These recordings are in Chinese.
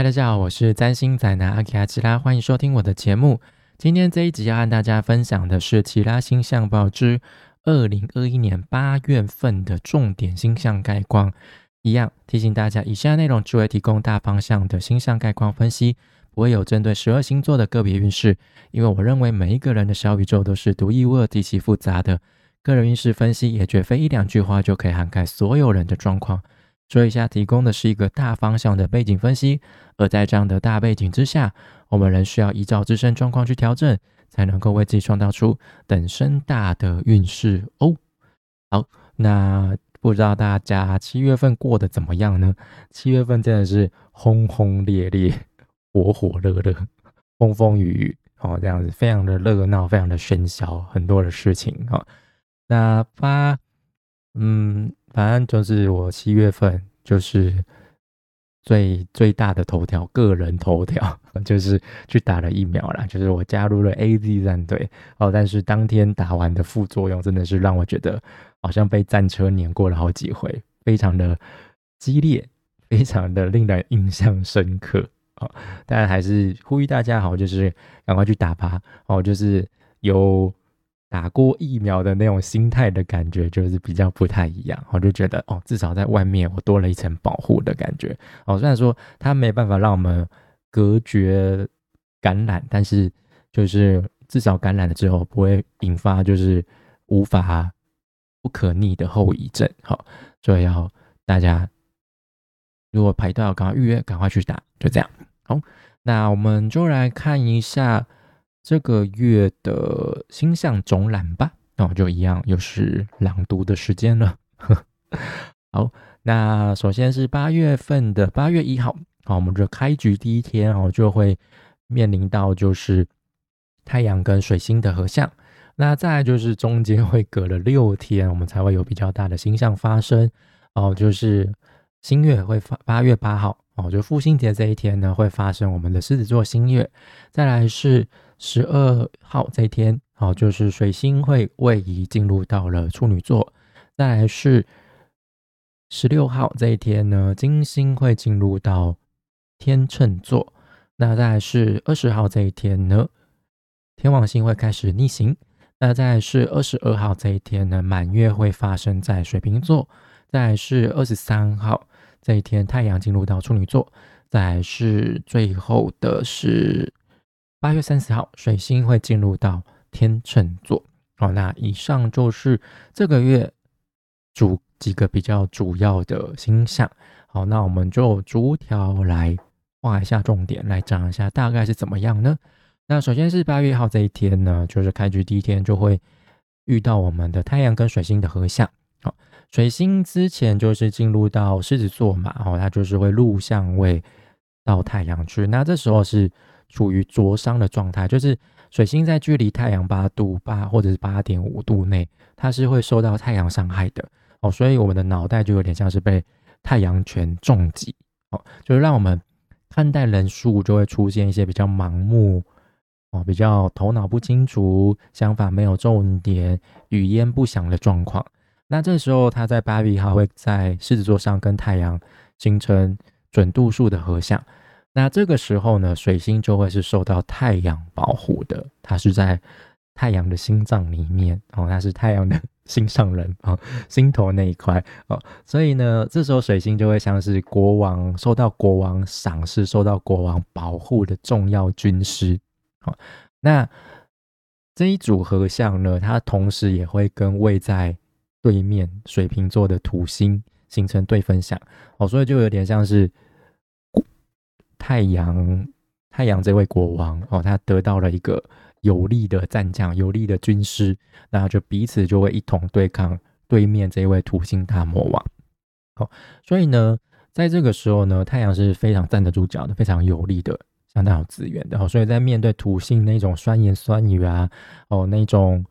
嗨，大家好，我是占星宅男阿基亚奇拉，欢迎收听我的节目。今天这一集要和大家分享的是《奇拉星象报》之二零二一年八月份的重点星象概况。一样提醒大家，以下内容只会提供大方向的星象概况分析，不会有针对十二星座的个别运势。因为我认为每一个人的小宇宙都是独一无二、极其复杂的，个人运势分析也绝非一两句话就可以涵盖所有人的状况。所以，以下提供的是一个大方向的背景分析，而在这样的大背景之下，我们仍需要依照自身状况去调整，才能够为自己创造出等身大的运势哦。好，那不知道大家七月份过得怎么样呢？七月份真的是轰轰烈烈、火火热热、风风雨雨哦，这样子非常的热闹，非常的喧嚣，很多的事情哦。那八，嗯。反正就是我七月份就是最最大的头条，个人头条 就是去打了疫苗啦，就是我加入了 A Z 战队哦。但是当天打完的副作用真的是让我觉得好像被战车碾过了好几回，非常的激烈，非常的令人印象深刻啊！但还是呼吁大家好，就是赶快去打吧哦，就是有。打过疫苗的那种心态的感觉，就是比较不太一样。我就觉得，哦，至少在外面我多了一层保护的感觉。哦，虽然说它没办法让我们隔绝感染，但是就是至少感染了之后不会引发就是无法不可逆的后遗症。好，所以要大家如果排到赶快预约，赶快去打，就这样。好，那我们就来看一下。这个月的星象总览吧，那我就一样，又是朗读的时间了。好，那首先是八月份的八月一号，好，我们就开局第一天哦，就会面临到就是太阳跟水星的合相。那再来就是中间会隔了六天，我们才会有比较大的星象发生哦，就是新月会发八月八号哦，就父亲节这一天呢，会发生我们的狮子座新月。再来是。十二号这一天，好，就是水星会位移进入到了处女座。再来是十六号这一天呢，金星会进入到天秤座。那再来是二十号这一天呢，天王星会开始逆行。那再来是二十二号这一天呢，满月会发生在水瓶座。再来是二十三号这一天，太阳进入到处女座。再来是最后的是。八月三十号，水星会进入到天秤座。好，那以上就是这个月主几个比较主要的星象。好，那我们就逐条来画一下重点，来讲一下大概是怎么样呢？那首先是八月一号这一天呢，就是开局第一天就会遇到我们的太阳跟水星的合相。好，水星之前就是进入到狮子座嘛，哦，它就是会入相位到太阳去。那这时候是。处于灼伤的状态，就是水星在距离太阳八度八或者是八点五度内，它是会受到太阳伤害的哦，所以我们的脑袋就有点像是被太阳拳重击哦，就是让我们看待人数就会出现一些比较盲目哦，比较头脑不清楚，想法没有重点，语焉不详的状况。那这时候他在八月一号会在狮子座上跟太阳形成准度数的合相。那这个时候呢，水星就会是受到太阳保护的，它是在太阳的心脏里面哦，它是太阳的 心上人啊，心头那一块哦，所以呢，这时候水星就会像是国王受到国王赏识、受到国王保护的重要军师。好，那这一组合相呢，它同时也会跟位在对面水瓶座的土星形成对分享哦，所以就有点像是。太阳，太阳这位国王哦，他得到了一个有力的战将，有力的军师，那就彼此就会一同对抗对面这位土星大魔王。好，所以呢，在这个时候呢，太阳是非常站得住脚的，非常有力的，相当有资源的。哦，所以在面对土星那种酸言酸语啊，哦，那种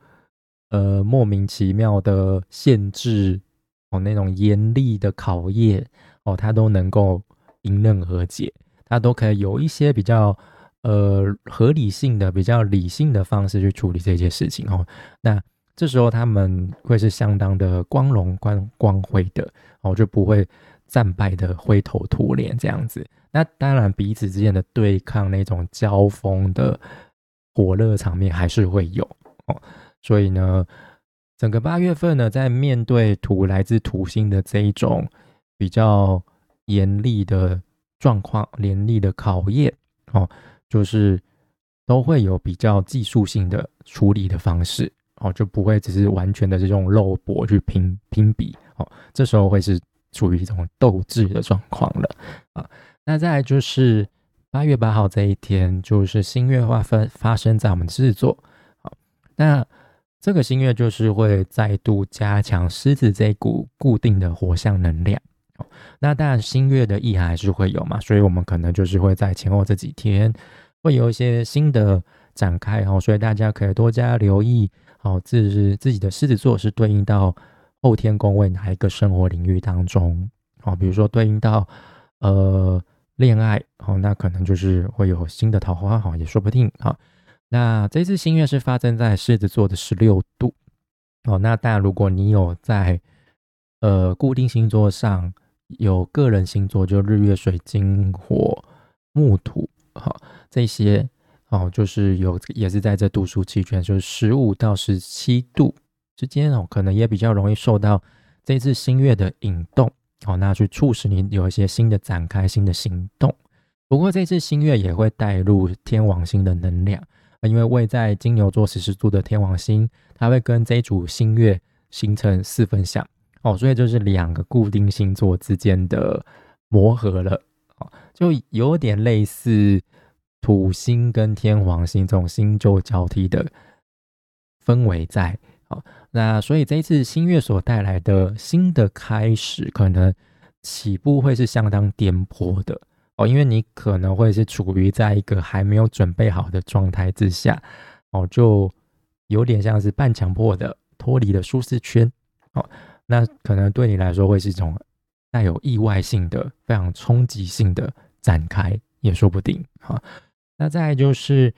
呃莫名其妙的限制，哦，那种严厉的考验，哦，他都能够迎刃而解。他都可以有一些比较呃合理性的、比较理性的方式去处理这些事情哦。那这时候他们会是相当的光荣、光光辉的哦，就不会战败的灰头土脸这样子。那当然彼此之间的对抗那种交锋的火热场面还是会有哦。所以呢，整个八月份呢，在面对土来自土星的这一种比较严厉的状况、连厉的考验哦，就是都会有比较技术性的处理的方式。哦，就不会只是完全的这种肉搏去拼拼比哦，这时候会是处于一种斗志的状况了啊。那再来就是八月八号这一天，就是新月划分发生在我们狮子座。好，那这个新月就是会再度加强狮子这股固定的火象能量。那当然新月的意涵还是会有嘛，所以我们可能就是会在前后这几天会有一些新的展开哦，所以大家可以多加留意。好，自自己的狮子座是对应到后天宫位哪一个生活领域当中？好，比如说对应到呃恋爱，好，那可能就是会有新的桃花，好也说不定。好，那这次新月是发生在狮子座的十六度。哦，那当然如果你有在呃固定星座上有个人星座，就日月水金火木土，好这些。哦，就是有也是在这度数期间，就是十五到十七度之间哦，可能也比较容易受到这次新月的引动哦，那去促使你有一些新的展开、新的行动。不过这次新月也会带入天王星的能量，因为位在金牛座十四度的天王星，它会跟这一组新月形成四分相哦，所以就是两个固定星座之间的磨合了哦，就有点类似。土星跟天王星这种星座交替的氛围在，哦，那所以这一次新月所带来的新的开始，可能起步会是相当颠簸的哦，因为你可能会是处于在一个还没有准备好的状态之下，哦，就有点像是半强迫的脱离了舒适圈，哦，那可能对你来说会是一种带有意外性的、非常冲击性的展开，也说不定，哈。那再就是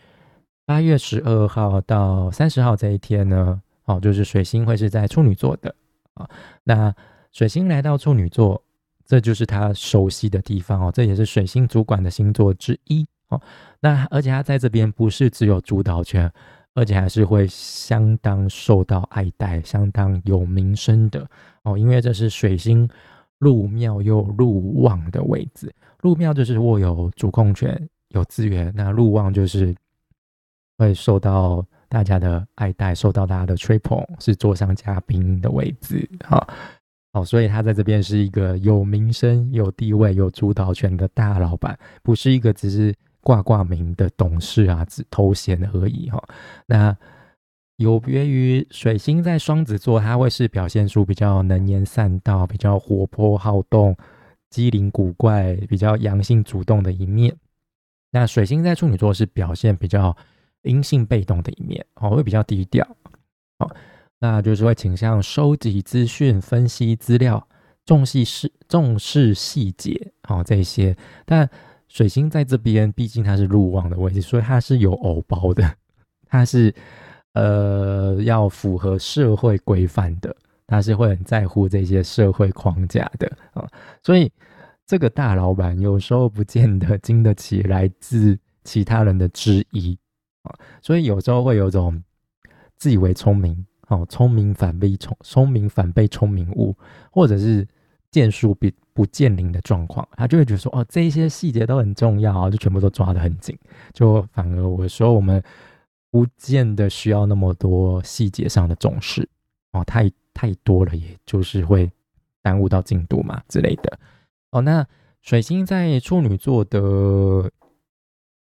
八月十二号到三十号这一天呢，哦，就是水星会是在处女座的啊。那水星来到处女座，这就是他熟悉的地方哦，这也是水星主管的星座之一哦。那而且他在这边不是只有主导权，而且还是会相当受到爱戴、相当有名声的哦，因为这是水星入庙又入旺的位置，入庙就是握有主控权。有资源，那入旺就是会受到大家的爱戴，受到大家的吹捧，是座上嘉宾的位置，好，好，所以他在这边是一个有名声、有地位、有主导权的大老板，不是一个只是挂挂名的董事啊，只头衔而已哈。那有别于水星在双子座，它会是表现出比较能言善道、比较活泼好动、机灵古怪、比较阳性主动的一面。那水星在处女座是表现比较阴性被动的一面哦，会比较低调哦，那就是会倾向收集资讯、分析资料、重细事、重视细节哦这些。但水星在这边，毕竟它是入旺的位置，所以它是有偶包的，它是呃要符合社会规范的，它是会很在乎这些社会框架的啊，所以。这个大老板有时候不见得经得起来自其他人的质疑啊，所以有时候会有种自以为聪明哦，聪明反被聪聪明反被聪明误，或者是见树不不见林的状况，他就会觉得说哦，这一些细节都很重要啊，就全部都抓得很紧，就反而我说我们不见得需要那么多细节上的重视哦，太太多了，也就是会耽误到进度嘛之类的。哦，那水星在处女座的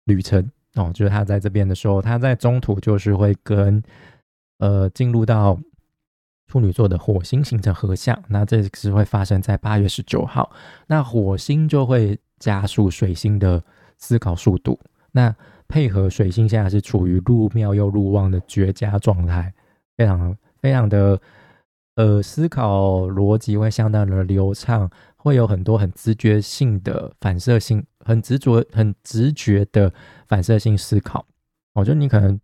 旅程哦，就是他在这边的时候，他在中途就是会跟呃进入到处女座的火星形成合相，那这是会发生在八月十九号，那火星就会加速水星的思考速度，那配合水星现在是处于入庙又入旺的绝佳状态，非常非常的呃思考逻辑会相当的流畅。会有很多很直觉性的反射性，很执着、很直觉的反射性思考。我觉得你可能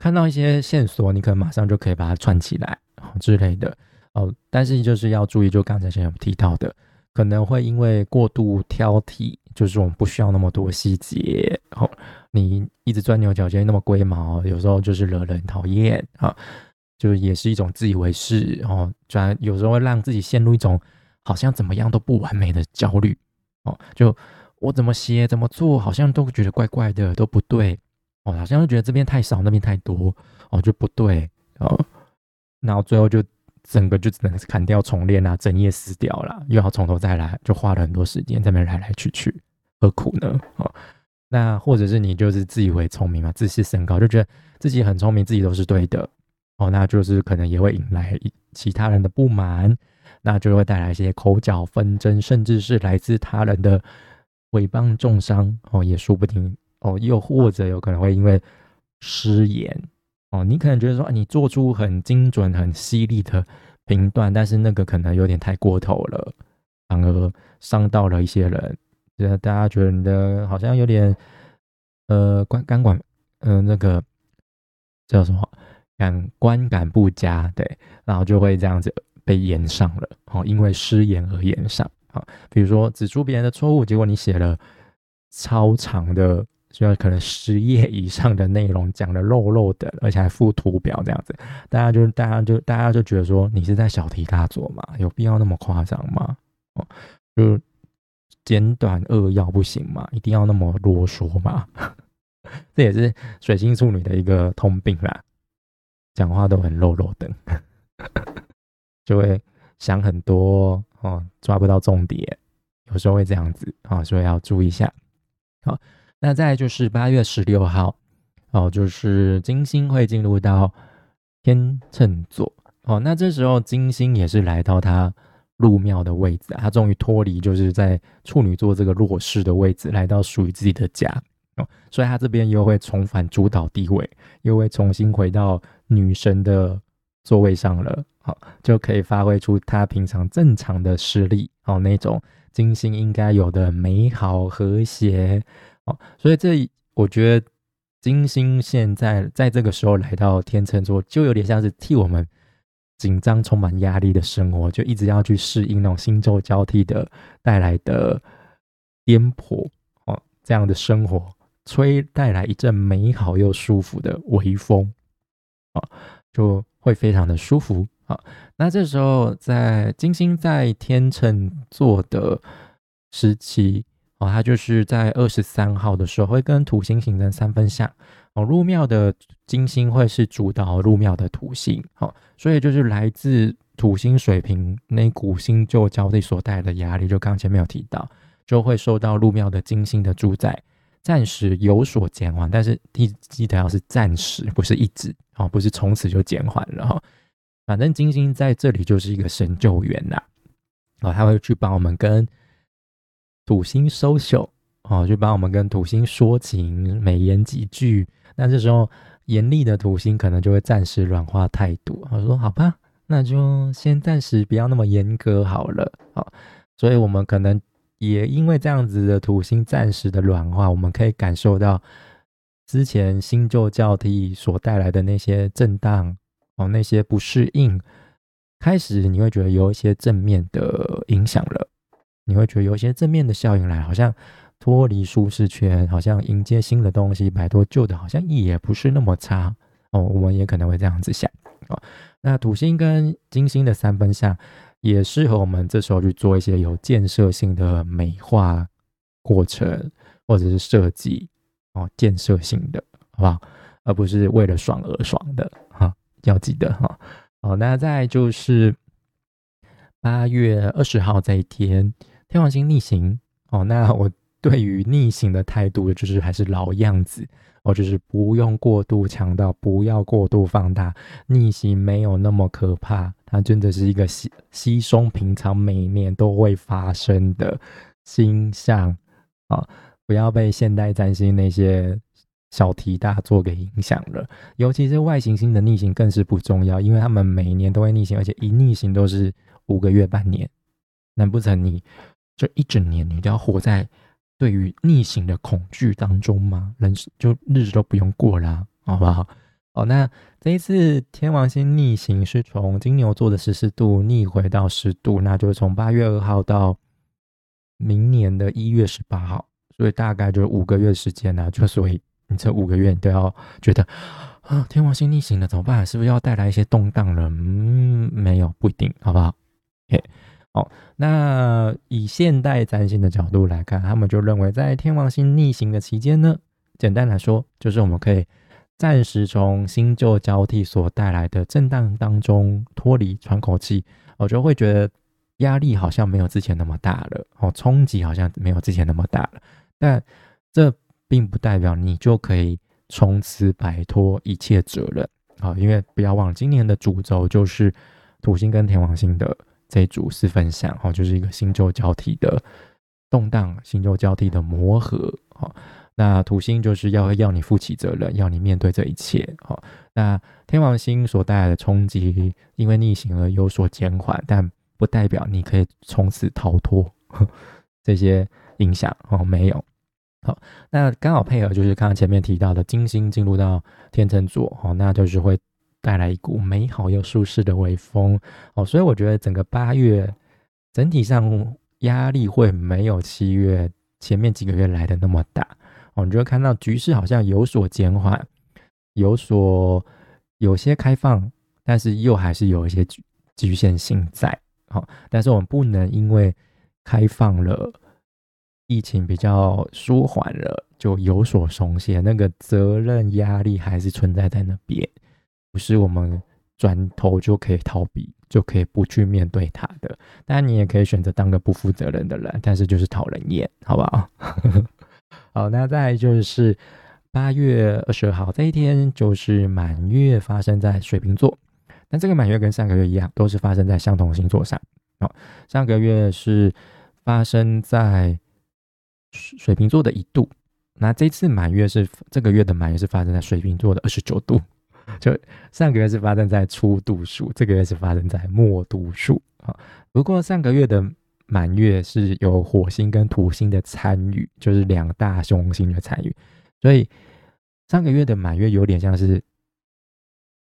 看到一些线索，你可能马上就可以把它串起来之类的哦。但是就是要注意，就刚才先有提到的，可能会因为过度挑剔就是我们不需要那么多细节。哦，你一直钻牛角尖，那么龟毛，有时候就是惹人讨厌啊。就也是一种自以为是哦，转有时候会让自己陷入一种好像怎么样都不完美的焦虑哦。就我怎么写怎么做，好像都觉得怪怪的，都不对哦，好像觉得这边太少，那边太多哦，就不对哦。然后最后就整个就只能砍掉重练啊，整页撕掉了，又要从头再来，就花了很多时间在那边来来去去，何苦呢？哦，那或者是你就是自以为聪明嘛，自视甚高，就觉得自己很聪明，自己都是对的。哦，那就是可能也会引来其他人的不满，那就会带来一些口角纷争，甚至是来自他人的诽谤重伤哦，也说不定哦。又或者有可能会因为失言哦，你可能觉得说你做出很精准、很犀利的评断，但是那个可能有点太过头了，反而伤到了一些人，觉得大家觉得你的好像有点呃管感管呃那个叫什么？感观感不佳，对，然后就会这样子被延上了，哦，因为失言而延上，好，比如说指出别人的错误，结果你写了超长的，需要可能十页以上的内容，讲的漏漏的，而且还附图表这样子，大家就大家就大家就觉得说你是在小题大做嘛，有必要那么夸张吗？哦，就简短扼要不行吗？一定要那么啰嗦吗？这也是水星处女的一个通病啦。讲话都很漏漏的，就会想很多哦，抓不到重点，有时候会这样子啊，所以要注意一下。好，那再就是八月十六号哦，就是金星会进入到天秤座。哦，那这时候金星也是来到它入庙的位置，它终于脱离就是在处女座这个弱势的位置，来到属于自己的家。哦，所以它这边又会重返主导地位，又会重新回到。女神的座位上了，好，就可以发挥出她平常正常的实力，哦，那种金星应该有的美好和谐，哦，所以这我觉得金星现在在这个时候来到天秤座，就有点像是替我们紧张、充满压力的生活，就一直要去适应那种星座交替的带来的颠簸，哦，这样的生活吹带来一阵美好又舒服的微风。啊，就会非常的舒服啊。那这时候，在金星在天秤座的时期哦，它就是在二十三号的时候会跟土星形成三分相哦。入庙的金星会是主导入庙的土星，好，所以就是来自土星水平那股星就交替所带来的压力，就刚前面有提到，就会受到入庙的金星的主宰。暂时有所减缓，但是记记得要是暂时，不是一直哦，不是从此就减缓了哈。反正金星在这里就是一个神救援呐，哦，他会去帮我们跟土星收秀哦，去帮我们跟土星说情，美言几句。那这时候严厉的土星可能就会暂时软化态度，我说好吧，那就先暂时不要那么严格好了啊。所以我们可能。也因为这样子的土星暂时的软化，我们可以感受到之前新旧交替所带来的那些震荡哦，那些不适应，开始你会觉得有一些正面的影响了，你会觉得有一些正面的效应来，好像脱离舒适圈，好像迎接新的东西，摆脱旧的，好像也不是那么差哦。我们也可能会这样子想哦。那土星跟金星的三分相。也适合我们这时候去做一些有建设性的美化过程，或者是设计哦，建设性的，好不好？而不是为了爽而爽的哈，要记得哈。好，那再就是八月二十号这一天，天王星逆行哦。那我对于逆行的态度就是还是老样子。哦，就是不用过度强调，不要过度放大，逆行没有那么可怕，它真的是一个稀稀松平常，每年都会发生的星象啊！不要被现代占星那些小题大做给影响了，尤其是外行星的逆行更是不重要，因为他们每年都会逆行，而且一逆行都是五个月、半年，难不成你这一整年你都要活在？对于逆行的恐惧当中吗？人就日子都不用过啦，好不好？哦，那这一次天王星逆行是从金牛座的十四度逆回到十度，那就是从八月二号到明年的一月十八号，所以大概就是五个月时间呢。就所以你这五个月你都要觉得啊，天王星逆行了怎么办？是不是要带来一些动荡了？嗯，没有，不一定，好不好？OK，好，那以现代占星的角度来看，他们就认为在天王星逆行的期间呢，简单来说就是我们可以暂时从新旧交替所带来的震荡当中脱离，喘口气。我就会觉得。压力好像没有之前那么大了，哦，冲击好像没有之前那么大了，但这并不代表你就可以从此摆脱一切责任，好，因为不要忘，今年的主轴就是土星跟天王星的这组四分相，哦，就是一个新旧交替的动荡，新旧交替的磨合，好，那土星就是要要你负起责任，要你面对这一切，好，那天王星所带来的冲击，因为逆行而有所减缓，但不代表你可以从此逃脱这些影响哦，没有。好，那刚好配合就是刚刚前面提到的金星进入到天秤座哦，那就是会带来一股美好又舒适的微风哦，所以我觉得整个八月整体上压力会没有七月前面几个月来的那么大哦，你就会看到局势好像有所减缓，有所有些开放，但是又还是有一些局局限性在。好，但是我们不能因为开放了，疫情比较舒缓了，就有所松懈。那个责任压力还是存在在那边，不是我们转头就可以逃避，就可以不去面对它的。当然，你也可以选择当个不负责任的人，但是就是讨人厌，好不好？好，那再就是八月二十二号这一天，就是满月发生在水瓶座。那这个满月跟上个月一样，都是发生在相同星座上。哦，上个月是发生在水瓶座的一度，那这次满月是这个月的满月是发生在水瓶座的二十九度。就上个月是发生在初度数，这个月是发生在末度数。啊，不过上个月的满月是有火星跟土星的参与，就是两大凶星的参与，所以上个月的满月有点像是。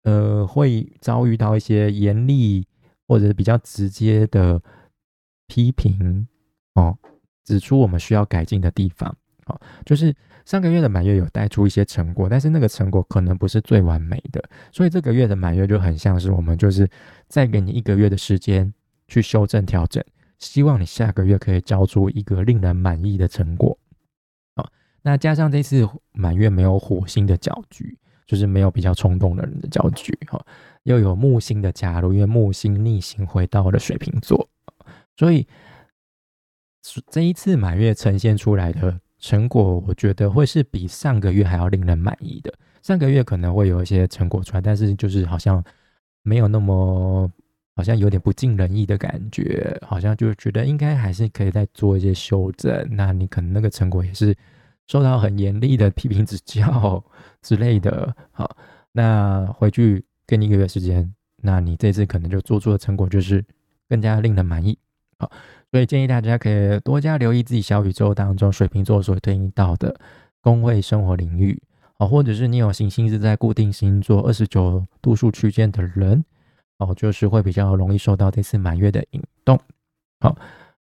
呃，会遭遇到一些严厉或者是比较直接的批评哦，指出我们需要改进的地方。哦，就是上个月的满月有带出一些成果，但是那个成果可能不是最完美的，所以这个月的满月就很像是我们就是再给你一个月的时间去修正调整，希望你下个月可以交出一个令人满意的成果。好，那加上这次满月没有火星的搅局。就是没有比较冲动的人的搅局哈，又有木星的加入，因为木星逆行回到了水瓶座，所以这一次满月呈现出来的成果，我觉得会是比上个月还要令人满意的。上个月可能会有一些成果出来，但是就是好像没有那么，好像有点不尽人意的感觉，好像就觉得应该还是可以再做一些修正。那你可能那个成果也是。受到很严厉的批评指教之类的，好，那回去给你一个月时间，那你这次可能就做出的成果就是更加令人满意，好，所以建议大家可以多加留意自己小宇宙当中水瓶座所对应到的工位生活领域，哦，或者是你有行星是在固定星座二十九度数区间的人，哦，就是会比较容易受到这次满月的引动，好，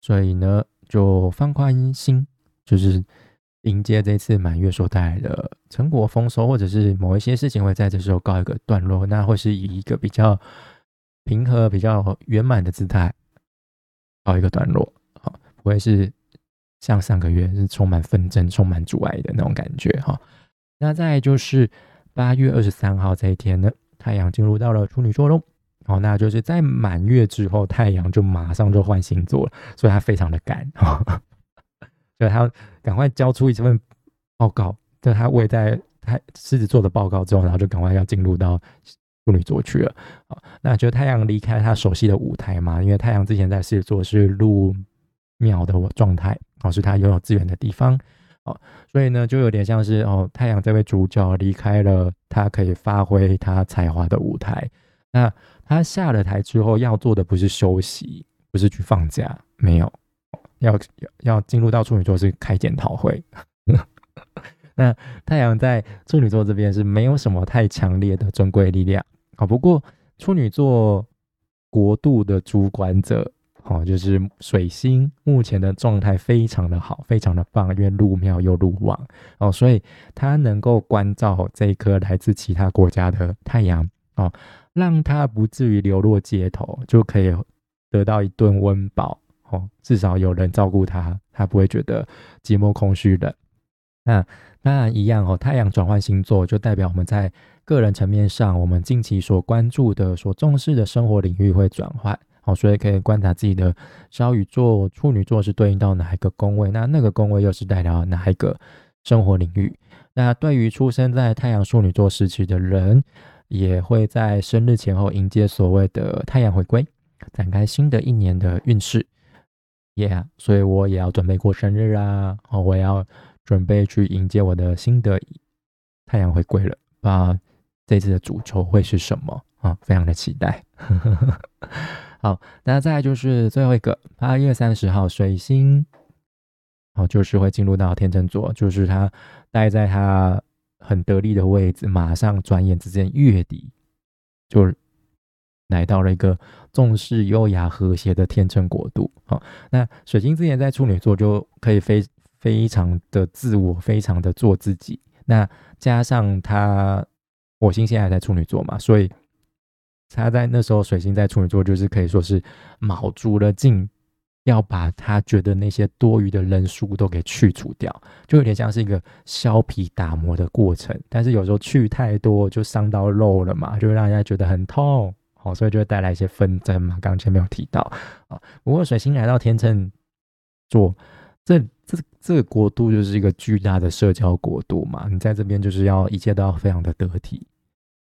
所以呢，就放宽心，就是。迎接这次满月所带来的成果丰收，或者是某一些事情会在这时候告一个段落，那会是以一个比较平和、比较圆满的姿态告一个段落，好，不会是像上个月是充满纷争、充满阻碍的那种感觉哈。那再就是八月二十三号这一天呢，太阳进入到了处女座喽，好，那就是在满月之后，太阳就马上就换星座了，所以它非常的赶。所以他赶快交出一份报告，就他未在他狮子座的报告之后，然后就赶快要进入到处女座去了。好，那就太阳离开他熟悉的舞台嘛，因为太阳之前在狮子座是入庙的状态，哦，是他拥有资源的地方，哦，所以呢，就有点像是哦，太阳这位主角离开了他可以发挥他才华的舞台，那他下了台之后要做的不是休息，不是去放假，没有。要要进入到处女座是开检讨会，那太阳在处女座这边是没有什么太强烈的尊贵力量啊。不过处女座国度的主管者哦，就是水星目前的状态非常的好，非常的棒，因为入庙又入旺哦，所以他能够关照这一颗来自其他国家的太阳哦，让他不至于流落街头，就可以得到一顿温饱哦，至少有人照顾他，他不会觉得寂寞空虚冷。那当然一样哦，太阳转换星座就代表我们在个人层面上，我们近期所关注的、所重视的生活领域会转换。好，所以可以观察自己的小宇座、处女座是对应到哪一个宫位，那那个宫位又是代表哪一个生活领域？那对于出生在太阳处女座时期的人，也会在生日前后迎接所谓的太阳回归，展开新的一年的运势。耶所以我也要准备过生日啊！哦，我要准备去迎接我的新的太阳回归了。啊，这次的主轴会是什么啊？非常的期待。好，那再就是最后一个，八月三十号，水星，哦，就是会进入到天秤座，就是它待在它很得力的位置，马上转眼之间月底就来到了一个重视优雅和谐的天秤国度。好，那水星之前在处女座就可以非非常的自我，非常的做自己。那加上他火星现在在处女座嘛，所以。他在那时候，水星在处女座，就是可以说是卯足了劲，要把他觉得那些多余的人数都给去除掉，就有点像是一个削皮打磨的过程。但是有时候去太多，就伤到肉了嘛，就会让人家觉得很痛，好，所以就会带来一些纷争嘛。刚刚前面有提到啊，不过水星来到天秤座，这这个国度就是一个巨大的社交国度嘛，你在这边就是要一切都要非常的得体，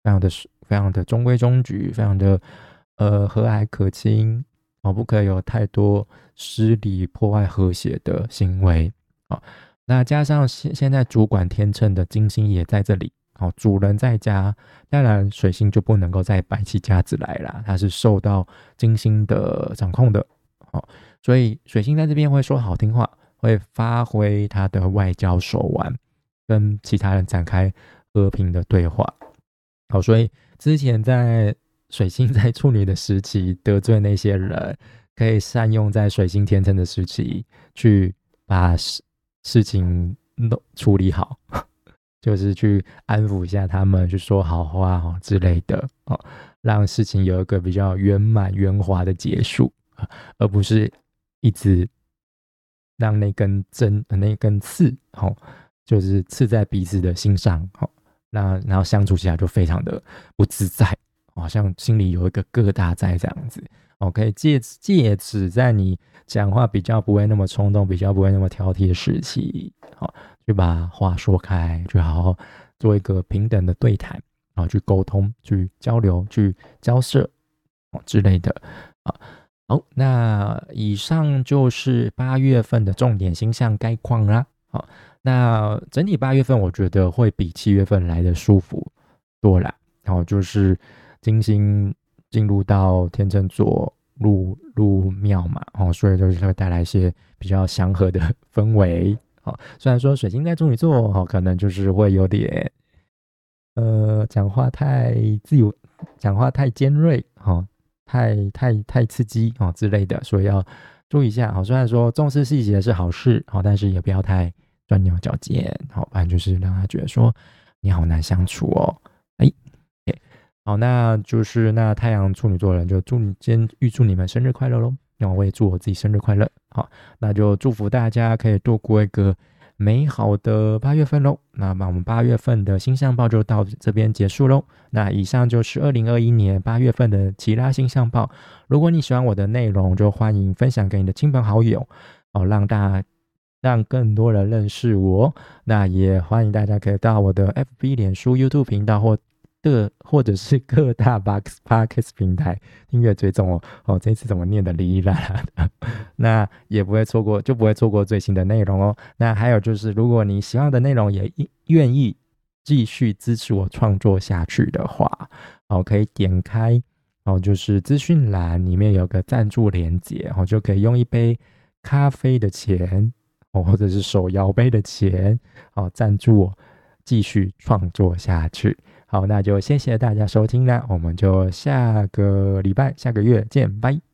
非常的。非常的中规中矩，非常的呃和蔼可亲哦，不可以有太多失礼破坏和谐的行为啊。那加上现现在主管天秤的金星也在这里哦，主人在家，当然水星就不能够再摆起架子来了，它是受到金星的掌控的哦，所以水星在这边会说好听话，会发挥他的外交手腕，跟其他人展开和平的对话。好，所以。之前在水星在处女的时期得罪那些人，可以善用在水星天秤的时期去把事事情弄处理好，就是去安抚一下他们，去说好话哦之类的哦，让事情有一个比较圆满圆滑的结束，而不是一直让那根针那根刺哦，就是刺在彼此的心上哦。那然后相处起来就非常的不自在，好像心里有一个疙瘩在这样子。OK，借借此在你讲话比较不会那么冲动，比较不会那么挑剔的时期，好，去把话说开，去好好做一个平等的对谈，然后去沟通、去交流、去交涉之类的。啊，好，那以上就是八月份的重点星象概况啦。好。那整体八月份，我觉得会比七月份来的舒服多了。然后就是金星进入到天秤座入入庙嘛，哦，所以就是会带来一些比较祥和的氛围。哦，虽然说水星在处女座，哦，可能就是会有点，呃，讲话太自由，讲话太尖锐，哦，太太太刺激，哦之类的，所以要注意一下。哦，虽然说重视细节是好事，哦，但是也不要太。钻牛角尖，好，不然就是让他觉得说你好难相处哦。哎，好，那就是那太阳处女座人就祝你先预祝你们生日快乐喽。那我也祝我自己生日快乐。好，那就祝福大家可以度过一个美好的八月份喽。那么我们八月份的星象报就到这边结束喽。那以上就是二零二一年八月份的其他星象报。如果你喜欢我的内容，就欢迎分享给你的亲朋好友，哦，让大。让更多人认识我，那也欢迎大家可以到我的 FB、脸书、YouTube 频道或的或者是各大 Box Podcast 平台订阅追踪哦。哦，这次怎么念的哩哩啦啦的？那也不会错过，就不会错过最新的内容哦。那还有就是，如果你喜欢的内容也愿意继续支持我创作下去的话，哦，可以点开哦，就是资讯栏里面有个赞助连接，哦，就可以用一杯咖啡的钱。哦，或者是手摇杯的钱，好赞助我继续创作下去。好，那就谢谢大家收听啦，我们就下个礼拜、下个月见，拜。